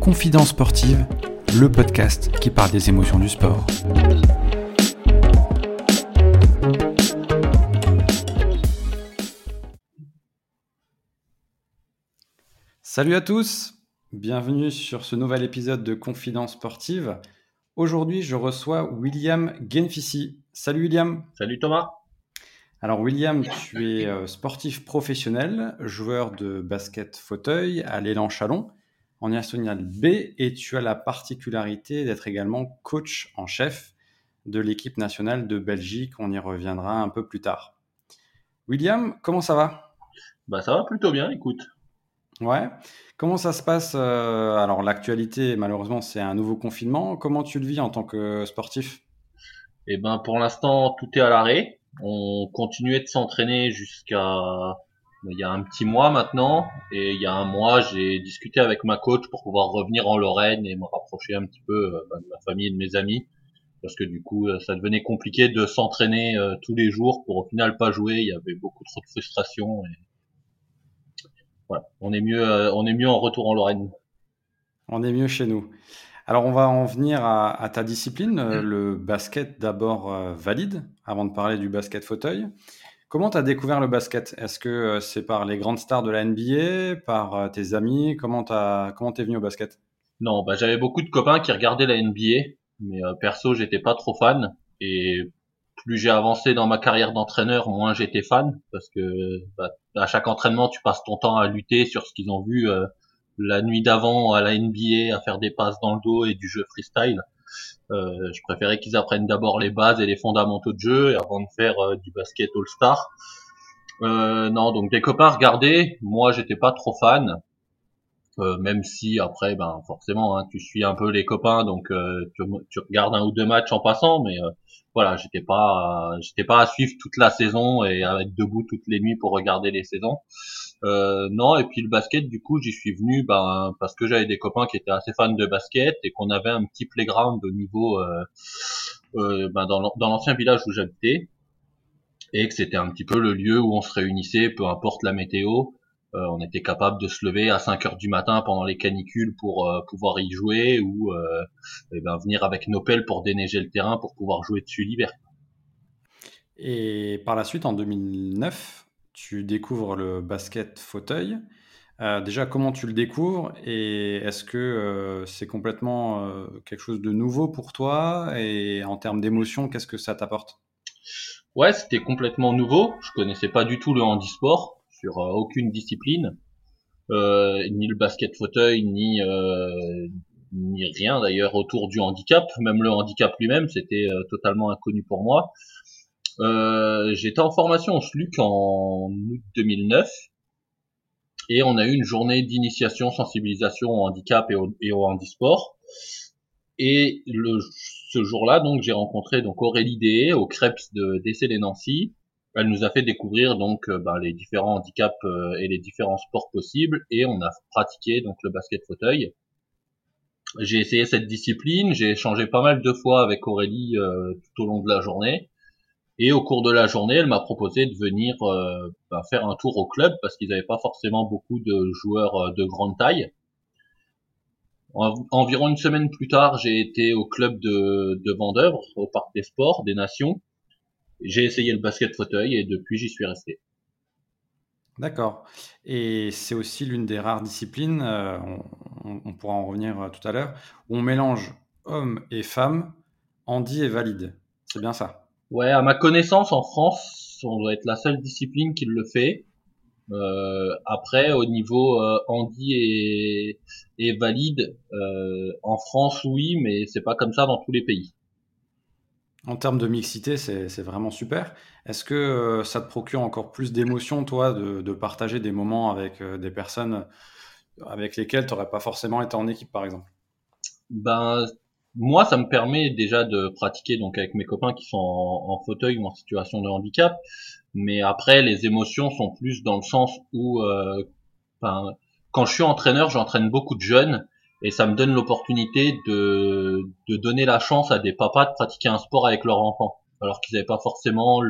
Confidence sportive, le podcast qui parle des émotions du sport. Salut à tous, bienvenue sur ce nouvel épisode de Confidence sportive. Aujourd'hui, je reçois William Genfissi. Salut William. Salut Thomas. Alors William, tu es euh, sportif professionnel, joueur de basket fauteuil à l'élan Chalon en national B et tu as la particularité d'être également coach en chef de l'équipe nationale de Belgique. On y reviendra un peu plus tard. William, comment ça va? Bah ça va plutôt bien, écoute. Ouais. Comment ça se passe euh, Alors l'actualité, malheureusement, c'est un nouveau confinement. Comment tu le vis en tant que sportif? Eh ben pour l'instant, tout est à l'arrêt. On continuait de s'entraîner jusqu'à il y a un petit mois maintenant. Et il y a un mois, j'ai discuté avec ma coach pour pouvoir revenir en Lorraine et me rapprocher un petit peu euh, bah, de ma famille et de mes amis. Parce que du coup, euh, ça devenait compliqué de s'entraîner euh, tous les jours pour au final pas jouer. Il y avait beaucoup trop de frustration. Et... Voilà, on est mieux, on est mieux en retour en Lorraine. On est mieux chez nous. Alors, on va en venir à, à ta discipline, mmh. le basket d'abord valide, avant de parler du basket fauteuil. Comment tu as découvert le basket? Est-ce que euh, c'est par les grandes stars de la NBA, par euh, tes amis? Comment comment venu au basket? Non, bah j'avais beaucoup de copains qui regardaient la NBA, mais euh, perso, j'étais pas trop fan et plus j'ai avancé dans ma carrière d'entraîneur, moins j'étais fan parce que bah, à chaque entraînement, tu passes ton temps à lutter sur ce qu'ils ont vu la nuit d'avant à la NBA, à faire des passes dans le dos et du jeu freestyle. Euh, je préférais qu'ils apprennent d'abord les bases et les fondamentaux de jeu avant de faire euh, du basket all-star. Euh, non, donc des copains regardaient. Moi, j'étais pas trop fan. Même si après, ben forcément, hein, tu suis un peu les copains, donc tu, tu, regardes un ou deux matchs en passant, mais voilà, j'étais pas, j'étais pas à suivre toute la saison et à être debout toutes les nuits pour regarder les saisons. Euh, non, et puis le basket, du coup, j'y suis venu ben, parce que j'avais des copains qui étaient assez fans de basket et qu'on avait un petit playground au niveau euh, euh, ben, dans l'ancien village où j'habitais et que c'était un petit peu le lieu où on se réunissait, peu importe la météo. Euh, on était capable de se lever à 5 heures du matin pendant les canicules pour euh, pouvoir y jouer ou ben, venir avec nos pelles pour déneiger le terrain pour pouvoir jouer dessus l'hiver. Et par la suite, en 2009, tu découvres le basket fauteuil. Euh, déjà, comment tu le découvres et est-ce que euh, c'est complètement euh, quelque chose de nouveau pour toi? Et en termes d'émotion, qu'est-ce que ça t'apporte? Ouais, c'était complètement nouveau. Je connaissais pas du tout le handisport sur aucune discipline, ni le basket fauteuil, ni ni rien d'ailleurs autour du handicap. Même le handicap lui-même, c'était totalement inconnu pour moi. Euh, j'étais en formation au SLUC en août 2009 et on a eu une journée d'initiation, sensibilisation au handicap et au, et au handisport. Et le, ce jour-là, donc, j'ai rencontré donc Aurélie Dé au Creps de les Nancy. Elle nous a fait découvrir donc euh, bah, les différents handicaps euh, et les différents sports possibles et on a pratiqué donc le basket fauteuil. J'ai essayé cette discipline, j'ai échangé pas mal de fois avec Aurélie tout au long de la journée et au cours de la journée, elle m'a proposé de venir euh, bah, faire un tour au club parce qu'ils n'avaient pas forcément beaucoup de joueurs euh, de grande taille. environ une semaine plus tard, j'ai été au club de, de au Parc des Sports des Nations. J'ai essayé le basket fauteuil et depuis, j'y suis resté. D'accord. Et c'est aussi l'une des rares disciplines, euh, on, on, pourra en revenir tout à l'heure, où on mélange hommes et femmes, handi et valide. C'est bien ça? Ouais, à ma connaissance, en France, on doit être la seule discipline qui le fait. Euh, après, au niveau euh, handi et, et valide, euh, en France, oui, mais c'est pas comme ça dans tous les pays. En termes de mixité, c'est vraiment super. Est-ce que euh, ça te procure encore plus d'émotion, toi, de, de, partager des moments avec euh, des personnes avec lesquelles tu n'aurais pas forcément été en équipe, par exemple? Ben, moi, ça me permet déjà de pratiquer donc avec mes copains qui sont en, fauteuil ou en situation de handicap. Mais après, les émotions sont plus dans le sens où, euh, quand je suis entraîneur, j'entraîne beaucoup de jeunes et ça me donne l'opportunité de, de donner la chance à des papas de pratiquer un sport avec leurs enfants, alors qu'ils n'avaient pas forcément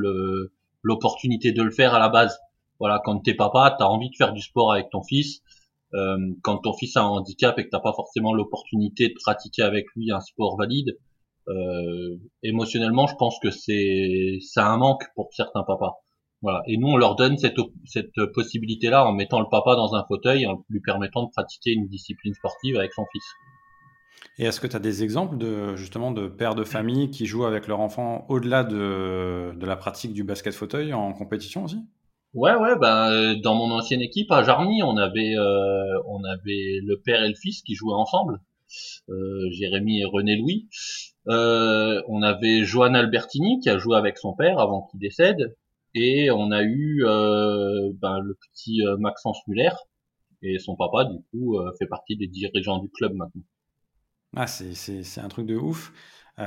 l'opportunité de le faire à la base. voilà, quand t'es papa, t'as envie de faire du sport avec ton fils. Euh, quand ton fils a un handicap et que t'as pas forcément l'opportunité de pratiquer avec lui un sport valide, euh, émotionnellement, je pense que c'est c'est un manque pour certains papas. Voilà. Et nous, on leur donne cette, cette possibilité-là en mettant le papa dans un fauteuil, en lui permettant de pratiquer une discipline sportive avec son fils. Et est-ce que tu as des exemples de justement de pères de famille qui jouent avec leur enfant au-delà de, de la pratique du basket fauteuil en compétition aussi? Ouais, ouais, ben dans mon ancienne équipe à Jarny, on avait euh, on avait le père et le fils qui jouaient ensemble, euh, Jérémy et René Louis. Euh, on avait Johan Albertini qui a joué avec son père avant qu'il décède, et on a eu ben, le petit euh, Maxence Muller et son papa du coup fait partie des dirigeants du club maintenant. Ah, c'est c'est un truc de ouf.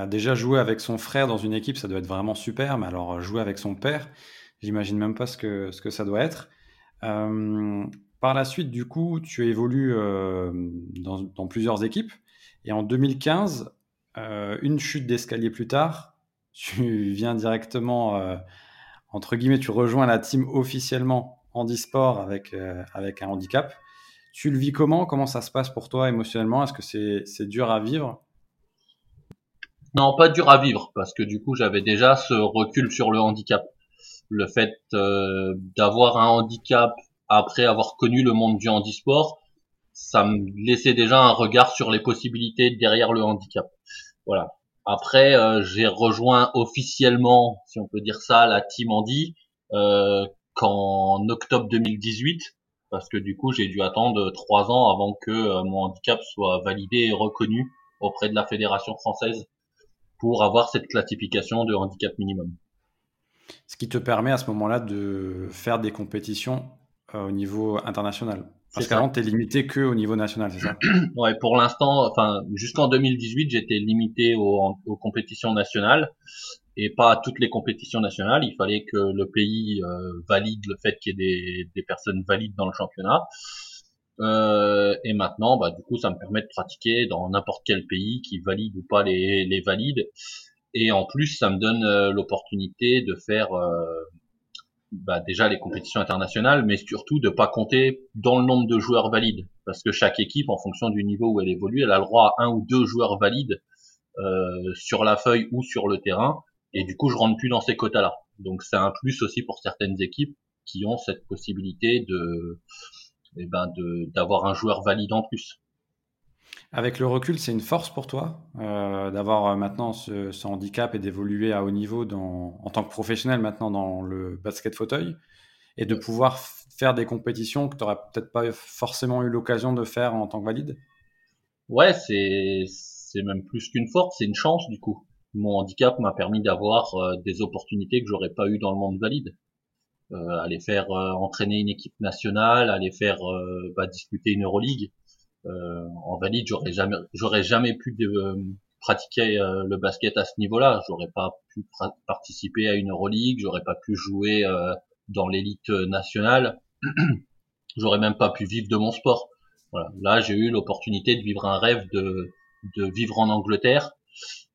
déjà jouer avec son frère dans une équipe, ça doit être vraiment super, mais alors jouer avec son père. J'imagine même pas ce que, ce que ça doit être. Euh, par la suite, du coup, tu évolues euh, dans, plusieurs équipes. Et en 2015, euh, une chute d'escalier plus tard, tu viens directement, entre guillemets, tu rejoins la team officiellement handisport avec, avec un handicap. Tu le vis comment? Comment ça se passe pour toi émotionnellement? Est-ce que c'est dur à vivre? Non, pas dur à vivre, parce que du coup, j'avais déjà ce recul sur le handicap le fait euh, d'avoir un handicap après avoir connu le monde du handisport, ça me laissait déjà un regard sur les possibilités derrière le handicap. Voilà. Après, euh, j'ai rejoint officiellement, si on peut dire ça, la team handi euh, qu'en octobre 2018, parce que du coup, j'ai dû attendre trois ans avant que euh, mon handicap soit validé et reconnu auprès de la fédération française pour avoir cette classification de handicap minimum. Ce qui te permet à ce moment-là de faire des compétitions euh, au niveau international. Parce qu'avant, tu es limité que au niveau national, c'est ça Ouais, pour l'instant, enfin, jusqu'en 2018, j'étais limité aux, aux, compétitions nationales et pas à toutes les compétitions nationales. Il fallait que le pays euh, valide le fait qu'il y ait des, des, personnes valides dans le championnat. Euh, et maintenant, bah, du coup, ça me permet de pratiquer dans n'importe quel pays qui valide ou pas les, les valides. Et en plus, ça me donne euh, l'opportunité de faire euh, bah, déjà les compétitions internationales, mais surtout de pas compter dans le nombre de joueurs valides, parce que chaque équipe, en fonction du niveau où elle évolue, elle a le droit à un ou deux joueurs valides euh, sur la feuille ou sur le terrain, et du coup, je rentre plus dans ces quotas-là. Donc, c'est un plus aussi pour certaines équipes qui ont cette possibilité de, eh ben, d'avoir un joueur valide en plus. Avec le recul, c'est une force pour toi euh, d'avoir euh, maintenant ce, ce, handicap et d'évoluer à haut niveau dans, en tant que professionnel maintenant dans le basket fauteuil et de pouvoir faire des compétitions que tu n'aurais peut-être pas forcément eu l'occasion de faire en tant que valide? Ouais, c'est, c'est même plus qu'une force, c'est une chance du coup. Mon handicap m'a permis d'avoir euh, des opportunités que j'aurais pas eu dans le monde valide. Euh, aller faire entraîner une équipe nationale, aller faire bah, disputer une Euroleague en valide, j'aurais jamais, j'aurais jamais pu euh, pratiquer euh, le basket à ce niveau-là. J'aurais pas pu participer à une Euroleague, j'aurais pas pu jouer dans l'élite nationale. j'aurais même pas pu vivre de mon sport. Là, j'ai eu l'opportunité de vivre un rêve de, de vivre en Angleterre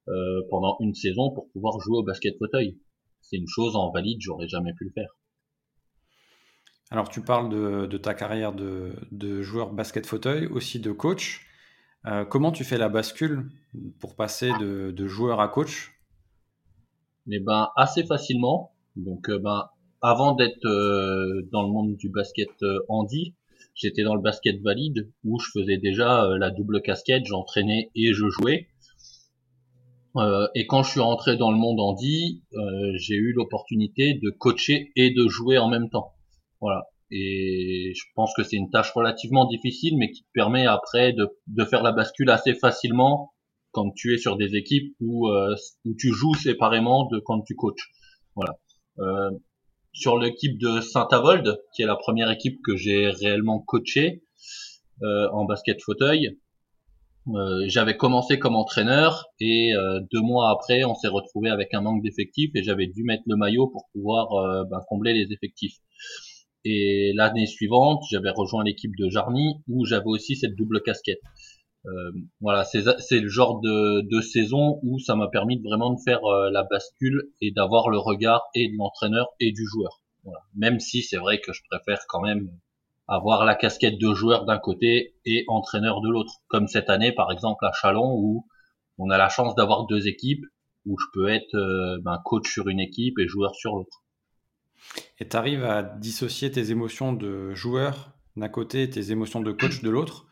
euh, pendant une saison pour pouvoir jouer au basket fauteuil. C'est une chose en valide, j'aurais jamais pu le faire. Alors, tu parles de, ta carrière de, de, joueur basket fauteuil, aussi de coach. Euh, comment tu fais la bascule pour passer de, joueur à coach? Eh ben, assez facilement. Donc, euh, ben, avant d'être euh, dans le monde du basket euh, handi, j'étais dans le basket valide où je faisais déjà euh, la double casquette, j'entraînais et je jouais. et quand je suis rentré dans le monde handi, j'ai eu l'opportunité de coacher et de jouer en même temps. Voilà. Et je pense que c'est une tâche relativement difficile, mais qui te permet après de, de faire la bascule assez facilement quand tu es sur des équipes où, euh, où tu joues séparément de quand tu coaches. Voilà. Euh, sur l'équipe de Saint-Avold, qui est la première équipe que j'ai réellement coachée euh, en basket fauteuil, euh, j'avais commencé comme entraîneur et euh, deux mois après, on s'est retrouvé avec un manque d'effectifs et j'avais dû mettre le maillot pour pouvoir euh, ben, combler les effectifs. Et l'année suivante, j'avais rejoint l'équipe de Jarny où j'avais aussi cette double casquette. Euh, voilà, c'est le genre de, de, saison où ça m'a permis de vraiment de faire euh, la bascule et d'avoir le regard et de l'entraîneur et du joueur. Voilà. Même si c'est vrai que je préfère quand même avoir la casquette de joueur d'un côté et entraîneur de l'autre. Comme cette année, par exemple, à Chalon, où on a la chance d'avoir deux équipes, où je peux être euh, ben, coach sur une équipe et joueur sur l'autre. Et tu arrives à dissocier tes émotions de joueur d'un côté et tes émotions de coach de l'autre.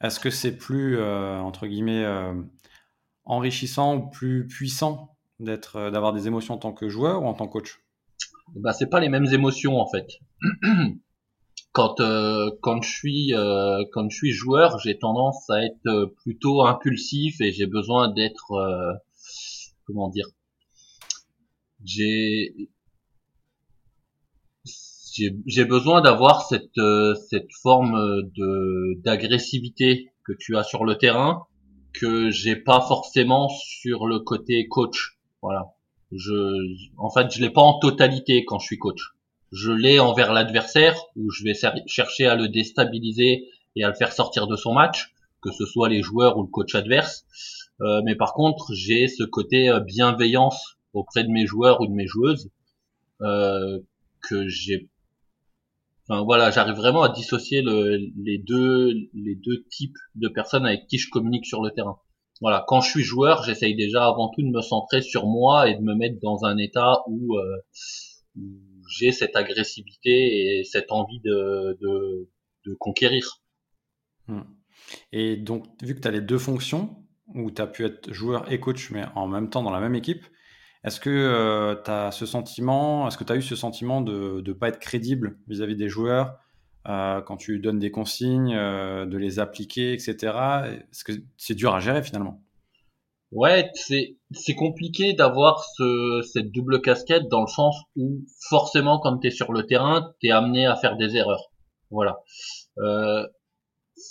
Est-ce que c'est plus, euh, entre guillemets, euh, enrichissant ou plus puissant d'être, d'avoir des émotions en tant que joueur ou en tant que coach? Bah, c'est pas les mêmes émotions en fait. quand euh, quand je suis euh, quand je suis joueur, j'ai tendance à être euh, plutôt impulsif et j'ai besoin d'être comment dire? J'ai j'ai besoin d'avoir cette cette forme de d'agressivité que tu as sur le terrain que j'ai pas forcément sur le côté coach voilà je en fait je l'ai pas en totalité quand je suis coach je l'ai envers l'adversaire où je vais chercher à le déstabiliser et à le faire sortir de son match, que ce soit les joueurs ou le coach adverse. Euh, mais par contre, j'ai ce côté euh, bienveillance auprès de mes joueurs ou de mes joueuses euh, que j'ai. Enfin voilà, j'arrive vraiment à dissocier le, les deux types de personnes avec qui je communique sur le terrain. Voilà, quand je suis joueur, j'essaye déjà avant tout de me centrer sur moi et de me mettre dans un état où, euh, j'ai cette agressivité et cette envie de, de, conquérir. Hmm. Et donc, vu que tu as les deux fonctions, où tu as pu être joueur et coach, mais en même temps dans la même équipe, est-ce que euh, tu as ce sentiment, est-ce que tu as eu ce sentiment de ne pas être crédible vis-à-vis des joueurs euh, quand tu donnes des consignes, euh, de les appliquer, etc. Est-ce que c'est dur à gérer finalement? Ouais, c'est compliqué d'avoir ce cette double casquette dans le sens où forcément quand tu es sur le terrain, tu es amené à faire des erreurs. Voilà. Euh,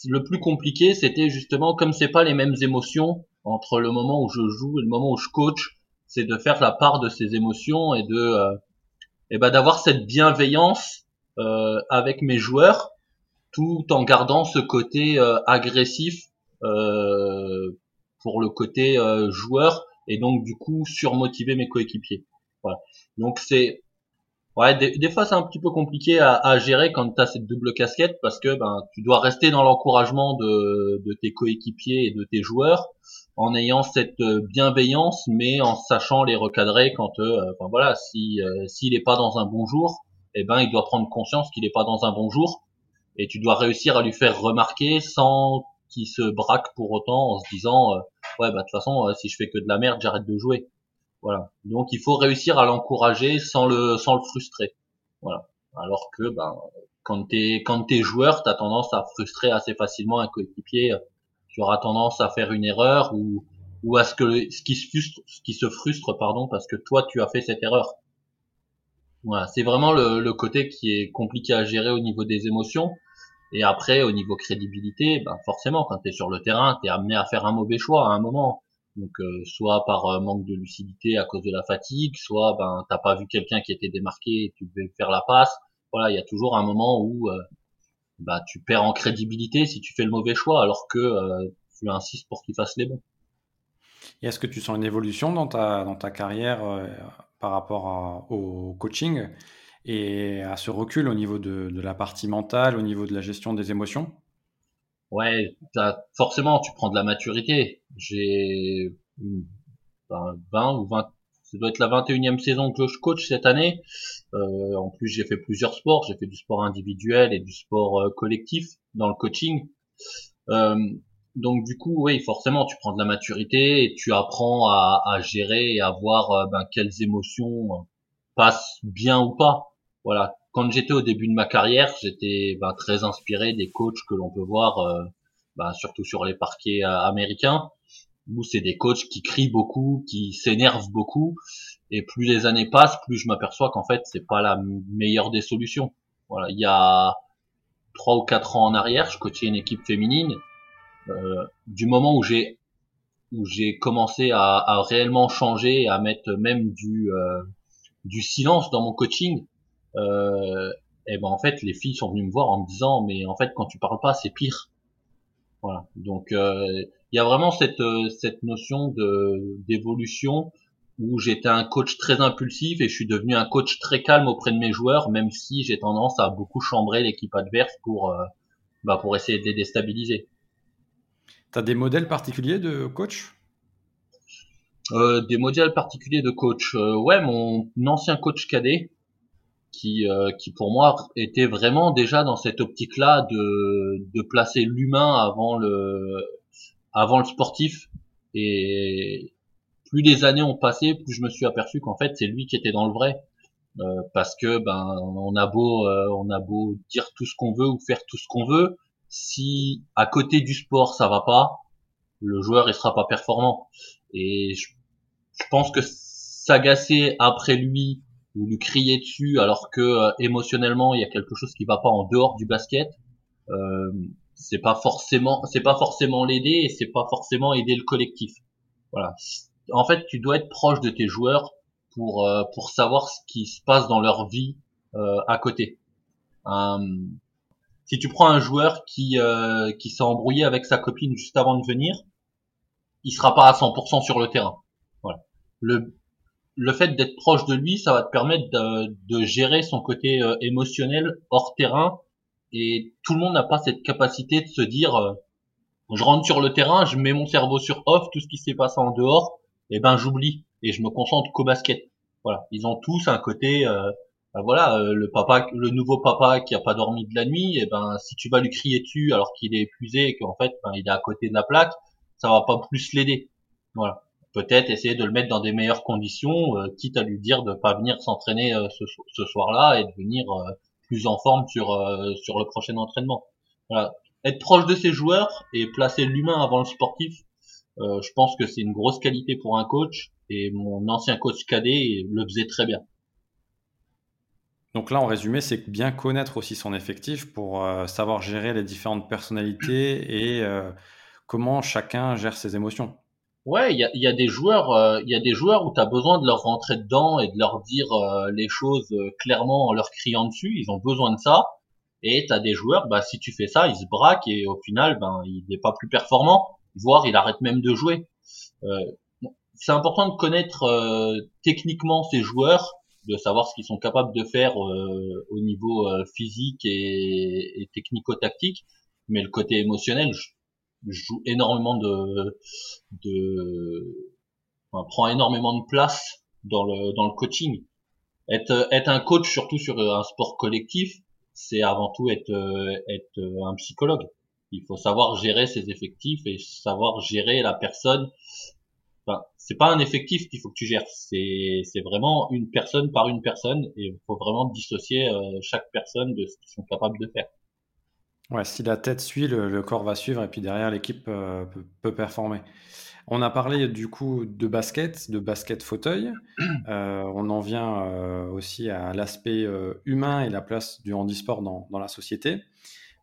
le plus compliqué, c'était justement comme c'est pas les mêmes émotions entre le moment où je joue et le moment où je coach, c'est de faire la part de ces émotions et de euh, et ben d'avoir cette bienveillance euh, avec mes joueurs tout en gardant ce côté euh, agressif euh, pour le côté euh, joueur et donc du coup surmotiver mes coéquipiers. Voilà. Donc c'est ouais des, fois c'est un petit peu compliqué à, gérer quand tu as cette double casquette parce que ben tu dois rester dans l'encouragement de, tes coéquipiers et de tes joueurs en ayant cette euh, bienveillance mais en sachant les recadrer quand euh, enfin voilà si s'il est pas dans un bon jour eh ben il doit prendre conscience qu'il est pas dans un bon jour et tu dois réussir à lui faire remarquer sans qui se braque pour autant en se disant euh, ouais bah de toute façon euh, si je fais que de la merde j'arrête de jouer voilà. Donc il faut réussir à l'encourager sans le sans le frustrer. Voilà. Alors que ben quand t'es quand t'es joueur t'as tendance à frustrer assez facilement un coéquipier tu auras tendance à faire une erreur ou ou à ce que ce qui se frustre ce qui se frustre pardon parce que toi tu as fait cette erreur. Voilà. C'est vraiment le, côté qui est compliqué à gérer au niveau des émotions. Et après, au niveau crédibilité, ben forcément, quand tu sur le terrain, tu es amené à faire un mauvais choix à un moment. Donc, euh, soit par euh, manque de lucidité à cause de la fatigue, soit ben t'as pas vu quelqu'un qui était démarqué et tu devais faire la passe. Voilà, il y a toujours un moment où euh, bah, tu perds en crédibilité si tu fais le mauvais choix, alors que tu insistes pour qu'il fasse les bons. Et est-ce que tu sens une évolution dans ta carrière par rapport au coaching et à ce recul au niveau de, la partie mentale, au niveau de la gestion des émotions? Ouais, forcément, tu prends de la maturité. J'ai 20 ou 20, ça doit être la 21e saison que je coach cette année. Euh, en plus, j'ai fait plusieurs sports. J'ai fait du sport individuel et du sport euh, collectif dans le coaching. Euh, donc du coup, oui, forcément, tu prends de la maturité et tu apprends à, à gérer et à voir euh, ben, quelles émotions passent bien ou pas voilà, quand j'étais au début de ma carrière, j'étais bah, très inspiré des coachs que l'on peut voir, euh, bah, surtout sur les parquets euh, américains, où c'est des coachs qui crient beaucoup, qui s'énervent beaucoup, et plus les années passent, plus je m'aperçois qu'en fait c'est pas la meilleure des solutions. Voilà, il y a trois ou quatre ans en arrière, je coachais une équipe féminine. Euh, du moment où j'ai où j'ai commencé à, à, réellement changer, à mettre même du du silence dans mon coaching, euh, et ben en fait les filles sont venues me voir en me disant mais en fait quand tu parles pas c'est pire. Voilà. Donc euh, il y a vraiment cette euh, cette notion de d'évolution où j'étais un coach très impulsif et je suis devenu un coach très calme auprès de mes joueurs, même si j'ai tendance à beaucoup chambrer l'équipe adverse pour, euh, bah, pour essayer de les déstabiliser. Tu as des modèles particuliers de coach? Euh, Des modèles particuliers de coach. Euh, Ouais, mon ancien coach cadet, qui, qui pour moi était vraiment déjà dans cette optique-là de, de placer l'humain avant le, avant le sportif. Et, plus les années ont passé, plus je me suis aperçu qu'en fait c'est lui qui était dans le vrai. Euh, parce que ben on a beau euh, on a beau dire tout ce qu'on veut ou faire tout ce qu'on veut, si à côté du sport ça va pas, le joueur il sera pas performant. Et je, pense que s'agacer après lui ou lui crier dessus alors que euh, émotionnellement il y a quelque chose qui va pas en dehors du basket, euh, c'est pas forcément c'est pas forcément l'aider et c'est pas forcément aider le collectif. Voilà, en fait, tu dois être proche de tes joueurs pour euh, pour savoir ce qui se passe dans leur vie euh, à côté. Euh, si tu prends un joueur qui qui s'est embrouillé avec sa copine juste avant de venir, il sera pas à 100% sur le terrain. Voilà. Le le fait d'être proche de lui, ça va te permettre de, de gérer son côté émotionnel hors terrain. Et tout le monde n'a pas cette capacité de se dire, je rentre sur le terrain, je mets mon cerveau sur off, tout ce qui s'est passé en dehors, eh ben j'oublie et je me concentre qu'au basket. Voilà, ils ont tous un côté, euh, ben voilà, euh, le papa, le nouveau papa qui a pas dormi de la nuit, et eh ben si tu vas lui crier dessus alors qu'il est épuisé et qu'en fait ben, il est à côté de la plaque, ça va pas plus l'aider. Voilà, peut-être essayer de le mettre dans des meilleures conditions, euh, quitte à lui dire de pas venir s'entraîner ce, ce soir-là et de venir plus en forme sur sur le prochain entraînement. Voilà, être proche de ses joueurs et placer l'humain avant le sportif, euh, je pense que c'est une grosse qualité pour un coach et mon ancien coach cadet le faisait très bien. Donc là, en résumé, c'est bien connaître aussi son effectif pour euh, savoir gérer les différentes personnalités et euh, comment chacun gère ses émotions. Ouais, il y a, y a, des joueurs, il y a des joueurs où tu as besoin de leur rentrer dedans et de leur dire les choses clairement en leur criant dessus. Ils ont besoin de ça. Et tu as des joueurs, bah si tu fais ça, ils se braquent et au final, ben il n'est pas plus performant voire il arrête même de jouer. Euh, c'est important de connaître euh, techniquement ces joueurs, de savoir ce qu'ils sont capables de faire euh, au niveau physique et, et technico-tactique, mais le côté émotionnel joue énormément de, de enfin, prend énormément de place dans le dans le coaching. Être être un coach surtout sur un sport collectif, c'est avant tout être être un psychologue. Il faut savoir gérer ses effectifs et savoir gérer la personne. Enfin, c'est pas un effectif qu'il faut que tu gères, c'est c'est vraiment une personne par une personne et il faut vraiment dissocier euh, chaque personne de ce qu'ils sont capables de faire. Ouais, si la tête suit, le, corps va suivre et puis derrière l'équipe euh, peut, performer. On a parlé du coup de basket, de basket fauteuil. Euh, on en vient aussi à l'aspect humain et la place du handisport dans, dans la société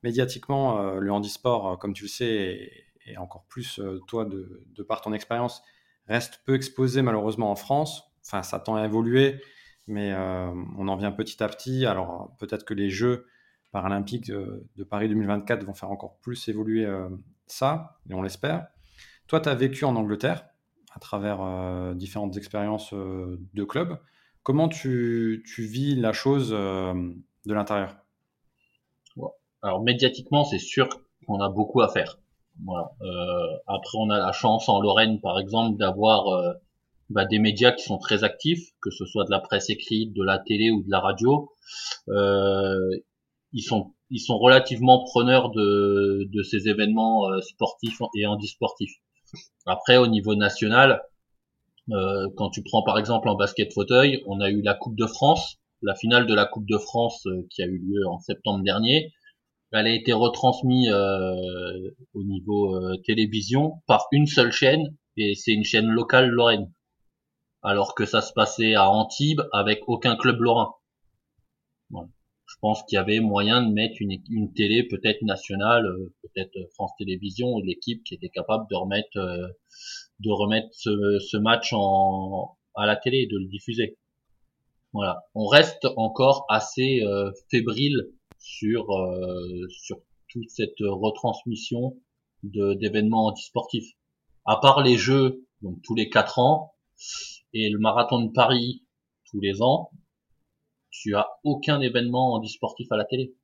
médiatiquement, euh, le handisport, euh, comme tu le sais, et, encore plus euh, toi de, par ton expérience, reste peu exposé malheureusement en France. Enfin, ça tend à évoluer, mais on en vient petit à petit. Alors peut-être que les Jeux paralympiques de, Paris 2024 vont faire encore plus évoluer ça, et on l'espère. Toi, tu as vécu en Angleterre à travers différentes expériences de clubs. Comment tu, vis la chose de l'intérieur? Alors médiatiquement, c'est sûr qu'on a beaucoup à faire. Euh, après, on a la chance en Lorraine, par exemple, d'avoir euh, bah, des médias qui sont très actifs, que ce soit de la presse écrite, de la télé ou de la radio. Euh, ils sont ils sont relativement preneurs de, de ces événements sportifs et handisportifs. Après, au niveau national, quand tu prends par exemple en basket fauteuil, on a eu la Coupe de France, la finale de la Coupe de France qui a eu lieu en septembre dernier elle a été retransmise euh, au niveau euh, télévision par une seule chaîne et c'est une chaîne locale lorraine. Alors que ça se passait à Antibes avec aucun club lorrain. Je pense qu'il y avait moyen de mettre une, télé peut-être nationale, euh, peut-être France Télévisions, l'équipe qui était capable de remettre de remettre ce, ce match en, à la télé de le diffuser. Voilà. On reste encore assez fébrile sur euh, sur toute cette retransmission d'événements antisportifs. À part les jeux, donc tous les quatre ans, et le marathon de Paris tous les ans, tu as aucun événement handisportif à la télé.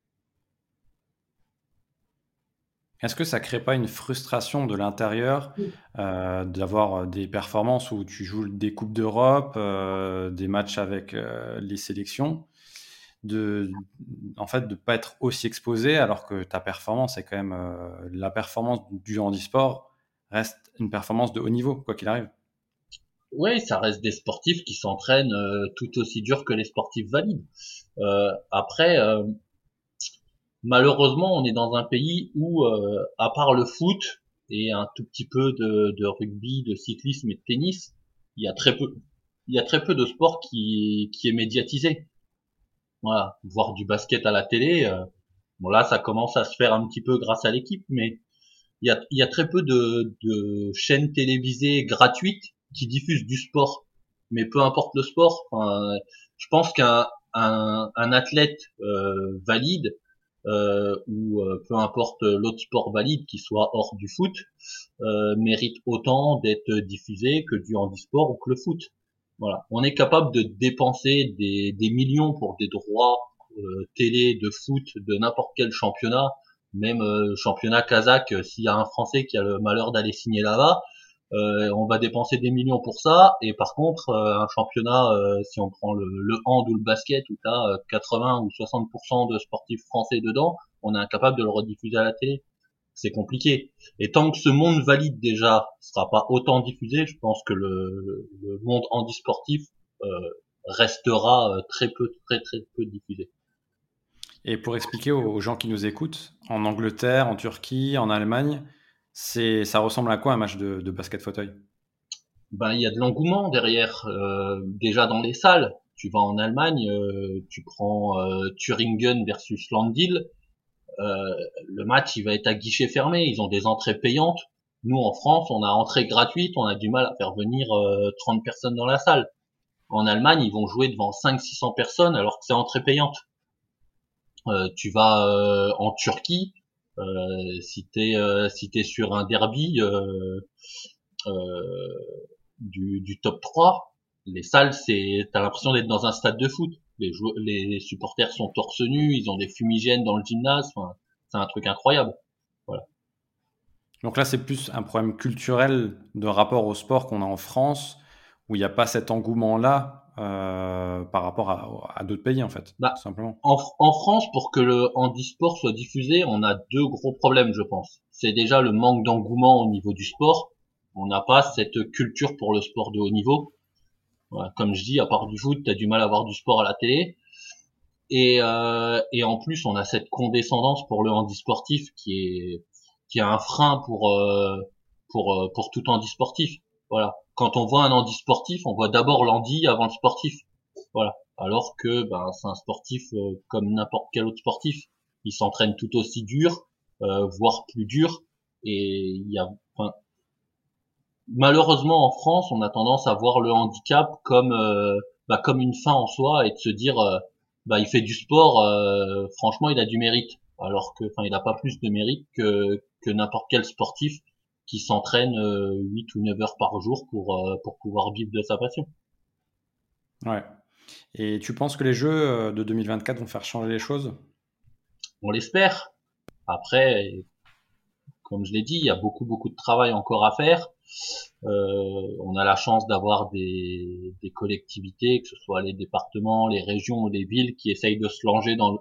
Est-ce que ça crée pas une frustration de l'intérieur euh, d'avoir des performances où tu joues des coupes d'Europe, euh, des matchs avec euh, les sélections, de en fait de pas être aussi exposé alors que ta performance est quand même la performance du handisport reste une performance de haut niveau quoi qu'il arrive? Oui, ça reste des sportifs qui s'entraînent tout aussi dur que les sportifs valides. après malheureusement, on est dans un pays où, euh, à part le foot et un tout petit peu de, rugby, de cyclisme et de tennis, il y a très peu, il y a très peu de sport qui, qui est médiatisé. Voilà, voir du basket à la télé, euh, bon là, ça commence à se faire un petit peu grâce à l'équipe, mais il y a, très peu de chaînes télévisées gratuites qui diffusent du sport. Mais peu importe le sport, je pense qu'un un, athlète euh, valide euh, ou euh, peu importe l'autre sport valide qui soit hors du foot, mérite autant d'être diffusé que du handisport ou que le foot. Voilà, on est capable de dépenser des, des millions pour des droits télé de foot de n'importe quel championnat, même championnat kazakh. S'il y a un Français qui a le malheur d'aller signer là-bas, on va dépenser des millions pour ça. Et par contre, euh, un championnat, euh, si on prend le, le, hand ou le basket, où tu as 80 ou 60% de sportifs français dedans, on est incapable de le rediffuser à la télé. C'est compliqué. Et tant que ce monde valide déjà sera pas autant diffusé, je pense que le, le monde handisportif restera très peu, très très peu diffusé. Et pour expliquer aux gens qui nous écoutent, en Angleterre, en Turquie, en Allemagne, c'est, ça ressemble à quoi un match de, basket fauteuil? Ben il y a de l'engouement derrière. Euh, déjà dans les salles, tu vas en Allemagne, euh, tu prends euh, Thuringen versus Landil. le match il va être à guichet fermé. Ils ont des entrées payantes. Nous en France, on a entrée gratuite, on a du mal à faire venir 30 personnes dans la salle. En Allemagne, ils vont jouer devant 500-600 personnes alors que c'est entrée payante. tu vas en Turquie, euh, si t'es euh, si t'es sur un derby euh, du, du top 3, les salles, c'est t'as l'impression d'être dans un stade de foot. Les, les supporters sont torse nu, ils ont des fumigènes dans le gymnase. Enfin, c'est un truc incroyable. Voilà. Donc là, c'est plus un problème culturel de rapport au sport qu'on a en France, où il n'y a pas cet engouement-là euh, par rapport à, d'autres pays en fait, bah, simplement. En, France, pour que le handisport soit diffusé, on a deux gros problèmes, je pense. C'est déjà le manque d'engouement au niveau du sport. On n'a pas cette culture pour le sport de haut niveau. comme je dis, à part du foot, t'as du mal à voir du sport à la télé. Et, euh, et en plus, on a cette condescendance pour le handisportif qui est qui est un frein pour euh, pour euh, pour tout handisportif. Voilà quand on voit un handi sportif, on voit d'abord l'handi avant le sportif. Voilà. Alors que ben, c'est un sportif euh, comme n'importe quel autre sportif. Il s'entraîne tout aussi dur, euh, voire plus dur. Et il y a, enfin, malheureusement en France, on a tendance à voir le handicap comme euh, bah, comme une fin en soi et de se dire bah il fait du sport, franchement il a du mérite. Alors que, enfin, il n'a pas plus de mérite que que n'importe quel sportif qui s'entraîne 8 euh, ou 9 heures par jour pour, euh, pour pouvoir vivre de sa passion. Ouais. Et tu penses que les jeux euh, de 2024 vont faire changer les choses? On l'espère. Après, comme je l'ai dit, il y a beaucoup beaucoup de travail encore à faire. Euh, on a la chance d'avoir des, des, collectivités, que ce soit les départements, les régions ou les villes, qui essayent de se lancer dans le,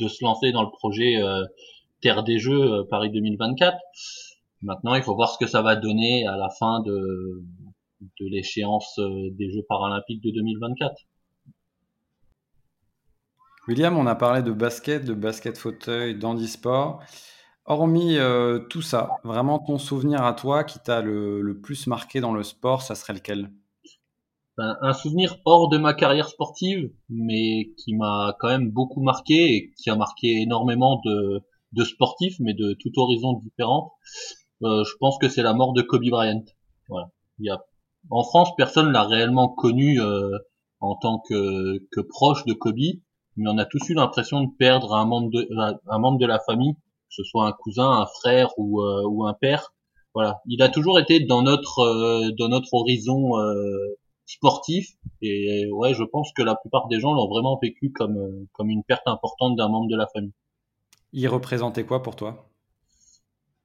de se lancer dans le projet euh, Terre des Jeux Paris 2024. Maintenant, il faut voir ce que ça va donner à la fin de, de l'échéance euh, des Jeux paralympiques de 2024. William, on a parlé de basket, de basket fauteuil, d'handisport. Hormis euh, tout ça, vraiment ton souvenir à toi qui t'a le, plus marqué dans le sport, ça serait lequel? Ben, Un souvenir hors de ma carrière sportive, mais qui m'a quand même beaucoup marqué et qui a marqué énormément de, de sportifs, mais de tout horizon différent. Euh, je pense que c'est la mort de Kobe Bryant. Voilà. Il y a, en France, personne l'a réellement connu euh, en tant que, que proche de Kobe, mais on a tous eu l'impression de perdre un membre de, un membre de la famille, que ce soit un cousin, un frère ou, euh, ou un père. Voilà, il a toujours été dans notre dans notre horizon sportif. Et ouais, je pense que la plupart des gens l'ont vraiment vécu comme comme une perte importante d'un membre de la famille. Il représentait quoi pour toi?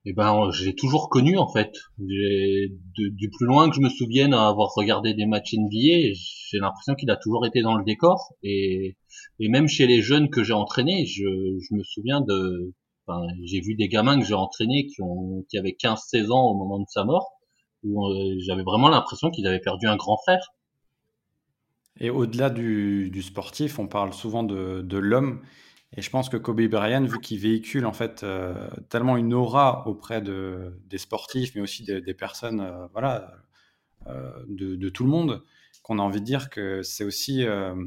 Eh ben, j'ai toujours connu en fait. du plus loin que je me souvienne avoir regardé des matchs NBA, j'ai l'impression qu'il a toujours été dans le décor. Et, et même chez les jeunes que j'ai entraînés, je, je me souviens de, enfin, j'ai vu des gamins que j'ai entraînés qui ont, qui avaient 15-16 ans au moment de sa mort, où euh, j'avais vraiment l'impression qu'ils avaient perdu un grand frère. Et au-delà du, du, sportif, on parle souvent de, de l'homme et je pense que Kobe Bryant, vu qu'il véhicule en fait euh, tellement une aura auprès de, des sportifs, mais aussi des, personnes, euh, voilà, euh, de, tout le monde, qu'on a envie de dire que c'est aussi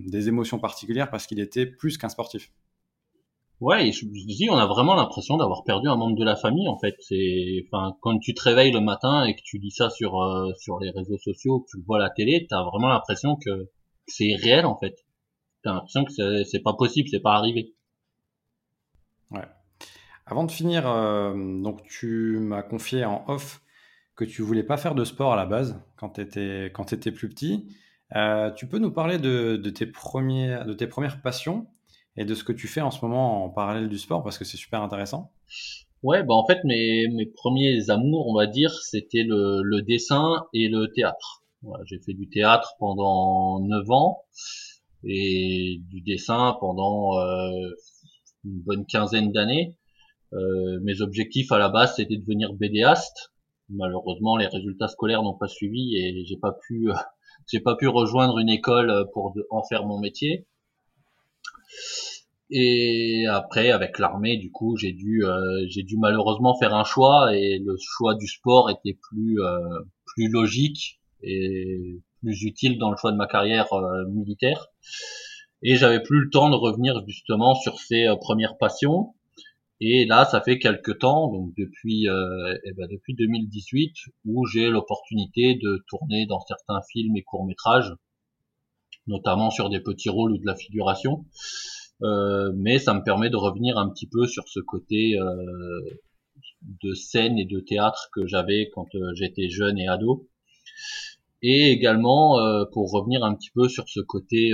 des émotions particulières parce qu'il était plus qu'un sportif. Ouais, je, dis, on a vraiment l'impression d'avoir perdu un membre de la famille en fait. C'est, quand tu te réveilles le matin et que tu dis ça sur sur les réseaux sociaux, que tu vois la télé, t'as vraiment l'impression que c'est réel en fait. L'impression que c'est pas possible, c'est pas arrivé. Avant de finir, euh, donc tu m'as confié en off que tu voulais pas faire de sport à la base quand tu étais, quand étais plus petit. Euh, tu peux nous parler de, tes premières, de tes premières passions et de ce que tu fais en ce moment en parallèle du sport parce que c'est super intéressant. Ouais, bah en fait mes, mes premiers amours, on va dire, c'était le, dessin et le théâtre. J'ai fait du théâtre pendant 9 ans et du dessin pendant euh, une bonne quinzaine d'années. Euh, mes objectifs à la base c'était de devenir BDaste. Malheureusement, les résultats scolaires n'ont pas suivi et j'ai pas pu euh, j'ai pas pu rejoindre une école pour en faire mon métier. Et après, avec l'armée, du coup, j'ai dû, euh, j'ai dû malheureusement faire un choix et le choix du sport était plus, plus logique et plus utile dans le choix de ma carrière militaire et j'avais plus le temps de revenir justement sur ces euh, premières passions. Et là, ça fait quelques temps, donc depuis euh, eh ben depuis 2018, où j'ai l'opportunité de tourner dans certains films et courts métrages, notamment sur des petits rôles ou de la figuration. Euh, mais ça me permet de revenir un petit peu sur ce côté euh, de scène et de théâtre que j'avais quand j'étais jeune et ado. Et également, pour revenir un petit peu sur ce côté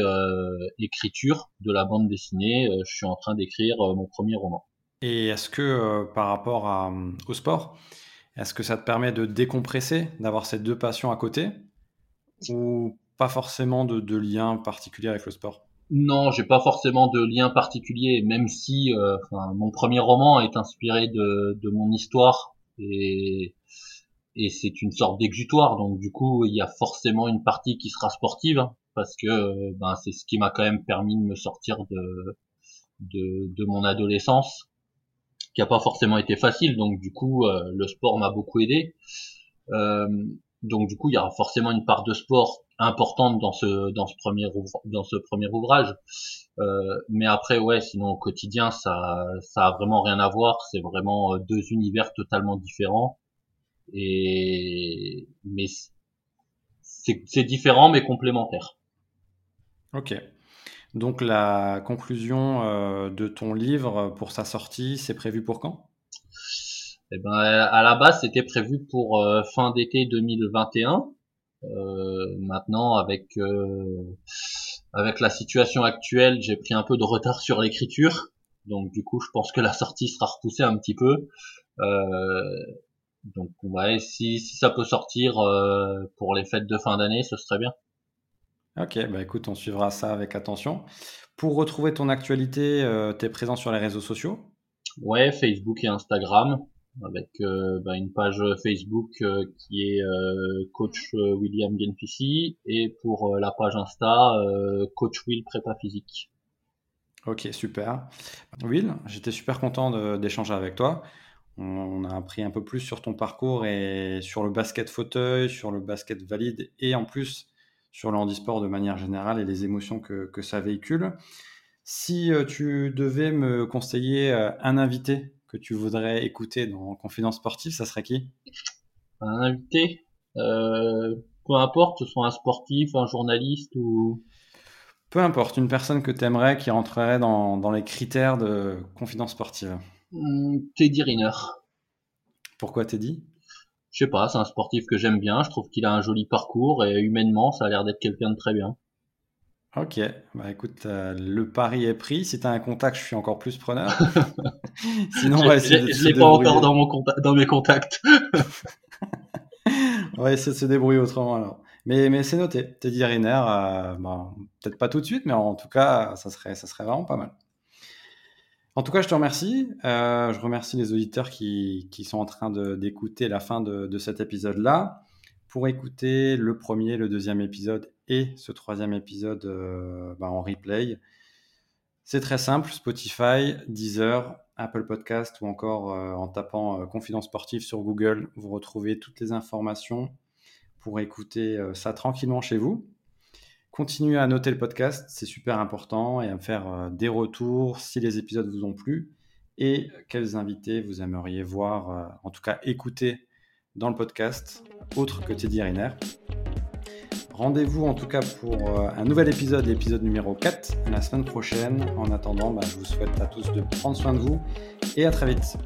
écriture de la bande dessinée, je suis en train d'écrire mon premier roman. Et est-ce que par rapport au sport, est-ce que ça te permet de décompresser, d'avoir ces deux passions à côté Ou pas forcément de, lien particulier avec le sport? Non, j'ai pas forcément de lien particulier, même si mon premier roman est inspiré de, de mon histoire et et c'est une sorte d'exutoire. Donc du coup, il y a forcément une partie qui sera sportive hein, parce que ben c'est ce qui m'a quand même permis de me sortir de de, de mon adolescence, qui a pas forcément été facile. Donc du coup, euh, le sport m'a beaucoup aidé. Euh, donc du coup, il y aura forcément une part de sport importante dans ce dans ce premier dans ce premier ouvrage. Euh, mais après, ouais, sinon au quotidien, ça ça a vraiment rien à voir. C'est vraiment deux univers totalement différents et mais c'est différent mais complémentaire. Ok. Donc la conclusion euh, de ton livre pour sa sortie, c'est prévu pour quand? Eh ben, à la base, c'était prévu pour euh, fin d'été 2021. Euh, maintenant, avec avec la situation actuelle, j'ai pris un peu de retard sur l'écriture, donc du coup, je pense que la sortie sera repoussée un petit peu. Donc ouais, si, si ça peut sortir euh, pour les fêtes de fin d'année, ce serait bien. Ok, bah écoute, on suivra ça avec attention. Pour retrouver ton actualité, euh, tu es présent sur les réseaux sociaux? Ouais, Facebook et Instagram, avec euh, bah, une page Facebook qui est Coach William Genfissi et pour la page Insta, Coach Will Prépa Physique. Ok, super. Will, j'étais super content d'échanger avec toi. On a appris un peu plus sur ton parcours et sur le basket fauteuil, sur le basket valide et en plus sur le handisport de manière générale et les émotions que, ça véhicule. Si euh, tu devais me conseiller euh, un invité que tu voudrais écouter dans Confidence Sportive, ça serait qui? Un invité euh, Peu importe, que ce soit un sportif, un journaliste ou... Peu importe, une personne que tu aimerais qui rentrerait dans, dans les critères de Confidence Sportive. Hmm, Teddy Riner. Pourquoi Teddy? Je sais pas, c'est un sportif que j'aime bien. Je trouve qu'il a un joli parcours et humainement, ça a l'air d'être quelqu'un de très bien. Ok, bah écoute, euh, le pari est pris. Si tu as un contact, je suis encore plus preneur. Sinon, on va essayer de Je l'ai pas encore dans, mon dans mes contacts. on va essayer de se débrouiller autrement alors. Mais, mais c'est noté. Teddy Riner, euh, bah, peut-être pas tout de suite, mais en tout cas, ça serait, ça serait vraiment pas mal. En tout cas, je te remercie. Euh, je remercie les auditeurs qui, sont en train d'écouter la fin de, de cet épisode-là. Pour écouter le premier, le deuxième épisode et ce troisième épisode euh, bah, en replay, c'est très simple. Spotify, Deezer, Apple Podcast ou encore euh, en tapant Confidence Sportive sur Google, vous retrouvez toutes les informations pour écouter ça tranquillement chez vous. Continuez à noter le podcast, c'est super important, et à me faire euh, des retours si les épisodes vous ont plu et quels invités vous aimeriez voir, euh, en tout cas écouter dans le podcast, autre que Teddy Riner? Rendez-vous en tout cas pour euh, un nouvel épisode, l'épisode numéro 4, la semaine prochaine. En attendant, bah, je vous souhaite à tous de prendre soin de vous et à très vite.